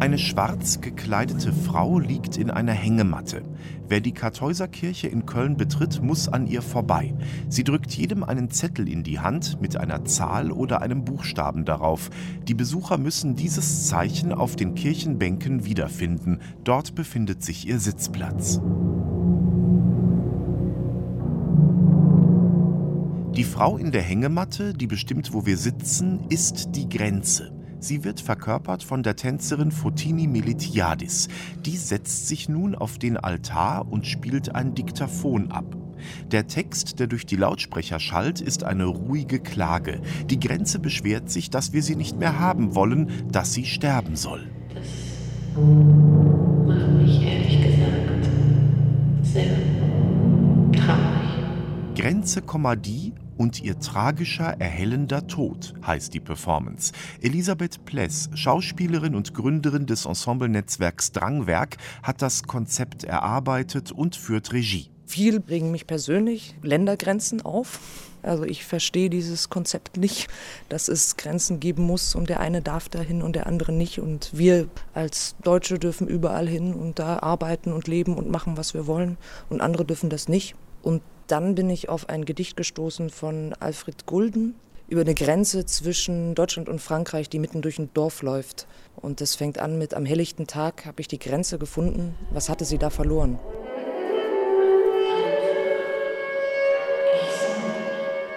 Eine schwarz gekleidete Frau liegt in einer Hängematte. Wer die Kartäuserkirche in Köln betritt, muss an ihr vorbei. Sie drückt jedem einen Zettel in die Hand mit einer Zahl oder einem Buchstaben darauf. Die Besucher müssen dieses Zeichen auf den Kirchenbänken wiederfinden. Dort befindet sich ihr Sitzplatz. Die Frau in der Hängematte, die bestimmt, wo wir sitzen, ist die Grenze. Sie wird verkörpert von der Tänzerin Fotini Militiadis. Die setzt sich nun auf den Altar und spielt ein Diktaphon ab. Der Text, der durch die Lautsprecher schallt, ist eine ruhige Klage. Die Grenze beschwert sich, dass wir sie nicht mehr haben wollen, dass sie sterben soll. Das Grenze, die und ihr tragischer, erhellender Tod heißt die Performance. Elisabeth Pless, Schauspielerin und Gründerin des Ensemblenetzwerks Drangwerk, hat das Konzept erarbeitet und führt Regie. Viel bringen mich persönlich Ländergrenzen auf. Also ich verstehe dieses Konzept nicht, dass es Grenzen geben muss und der eine darf dahin und der andere nicht. Und wir als Deutsche dürfen überall hin und da arbeiten und leben und machen, was wir wollen. Und andere dürfen das nicht. Und dann bin ich auf ein Gedicht gestoßen von Alfred Gulden über eine Grenze zwischen Deutschland und Frankreich, die mitten durch ein Dorf läuft. Und das fängt an mit Am helllichten Tag habe ich die Grenze gefunden. Was hatte sie da verloren?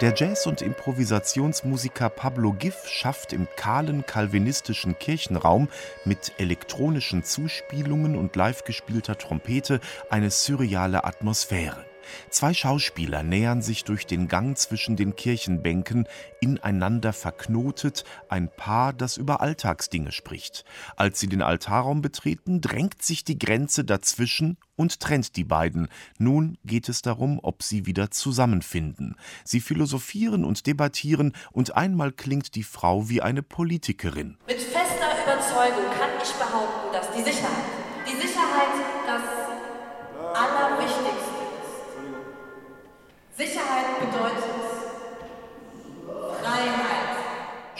Der Jazz- und Improvisationsmusiker Pablo Giff schafft im kahlen calvinistischen Kirchenraum mit elektronischen Zuspielungen und live gespielter Trompete eine surreale Atmosphäre. Zwei Schauspieler nähern sich durch den Gang zwischen den Kirchenbänken, ineinander verknotet, ein Paar, das über Alltagsdinge spricht. Als sie den Altarraum betreten, drängt sich die Grenze dazwischen und trennt die beiden. Nun geht es darum, ob sie wieder zusammenfinden. Sie philosophieren und debattieren, und einmal klingt die Frau wie eine Politikerin. Mit fester Überzeugung kann ich behaupten, dass die Sicherheit, die Sicherheit das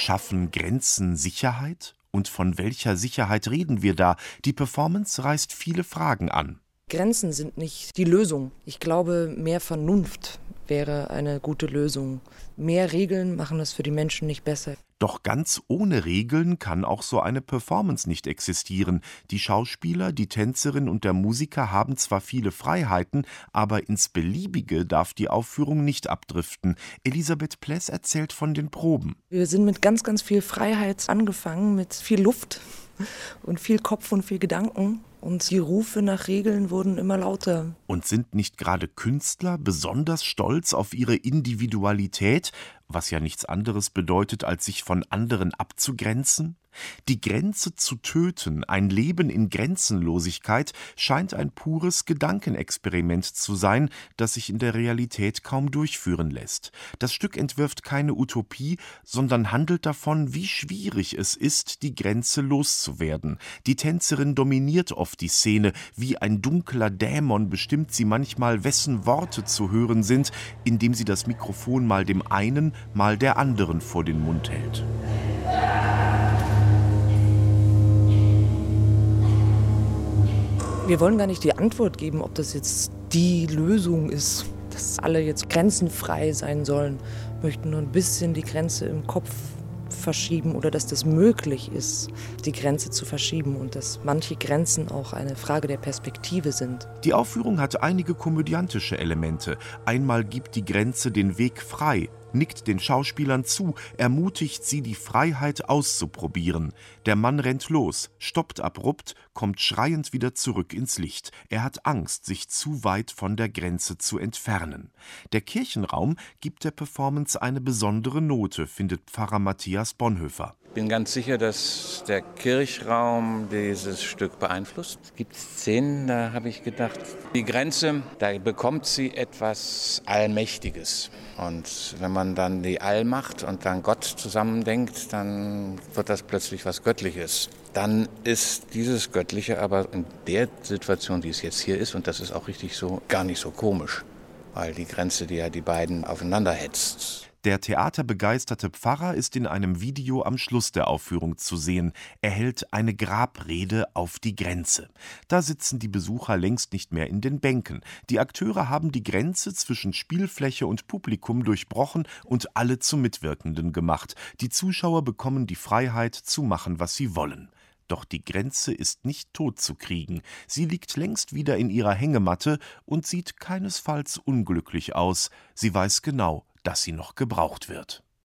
Schaffen Grenzen Sicherheit? Und von welcher Sicherheit reden wir da? Die Performance reißt viele Fragen an. Grenzen sind nicht die Lösung. Ich glaube, mehr Vernunft wäre eine gute Lösung. Mehr Regeln machen es für die Menschen nicht besser. Doch ganz ohne Regeln kann auch so eine Performance nicht existieren. Die Schauspieler, die Tänzerin und der Musiker haben zwar viele Freiheiten, aber ins Beliebige darf die Aufführung nicht abdriften. Elisabeth Pless erzählt von den Proben. Wir sind mit ganz, ganz viel Freiheit angefangen, mit viel Luft und viel Kopf und viel Gedanken. Und die Rufe nach Regeln wurden immer lauter. Und sind nicht gerade Künstler besonders stolz auf ihre Individualität, was ja nichts anderes bedeutet, als sich von anderen abzugrenzen? Die Grenze zu töten, ein Leben in Grenzenlosigkeit, scheint ein pures Gedankenexperiment zu sein, das sich in der Realität kaum durchführen lässt. Das Stück entwirft keine Utopie, sondern handelt davon, wie schwierig es ist, die Grenze loszuwerden. Die Tänzerin dominiert oft die Szene, wie ein dunkler Dämon bestimmt sie manchmal, wessen Worte zu hören sind, indem sie das Mikrofon mal dem einen, mal der anderen vor den Mund hält. Wir wollen gar nicht die Antwort geben, ob das jetzt die Lösung ist, dass alle jetzt grenzenfrei sein sollen. Wir möchten nur ein bisschen die Grenze im Kopf verschieben oder dass das möglich ist, die Grenze zu verschieben und dass manche Grenzen auch eine Frage der Perspektive sind. Die Aufführung hat einige komödiantische Elemente. Einmal gibt die Grenze den Weg frei, nickt den Schauspielern zu, ermutigt sie, die Freiheit auszuprobieren. Der Mann rennt los, stoppt abrupt, kommt schreiend wieder zurück ins Licht. Er hat Angst, sich zu weit von der Grenze zu entfernen. Der Kirchenraum gibt der Performance eine besondere Note, findet Pfarrer Matthias Bonhoeffer. Bin ganz sicher, dass der Kirchraum dieses Stück beeinflusst. Es gibt Szenen, da habe ich gedacht, die Grenze, da bekommt sie etwas Allmächtiges. Und wenn man dann die Allmacht und dann Gott zusammendenkt, dann wird das plötzlich was Göttliches. Dann ist dieses Göttliche aber in der Situation, die es jetzt hier ist, und das ist auch richtig so, gar nicht so komisch, weil die Grenze, die ja die beiden aufeinander hetzt, Der theaterbegeisterte Pfarrer ist in einem Video am Schluss der Aufführung zu sehen. Er hält eine Grabrede auf die Grenze. Da sitzen die Besucher längst nicht mehr in den Bänken. Die Akteure haben die Grenze zwischen Spielfläche und Publikum durchbrochen und alle zu Mitwirkenden gemacht. Die Zuschauer bekommen die Freiheit zu machen, was sie wollen. Doch die Grenze ist nicht totzukriegen. Sie liegt längst wieder in ihrer Hängematte und sieht keinesfalls unglücklich aus. Sie weiß genau, dass sie noch gebraucht wird.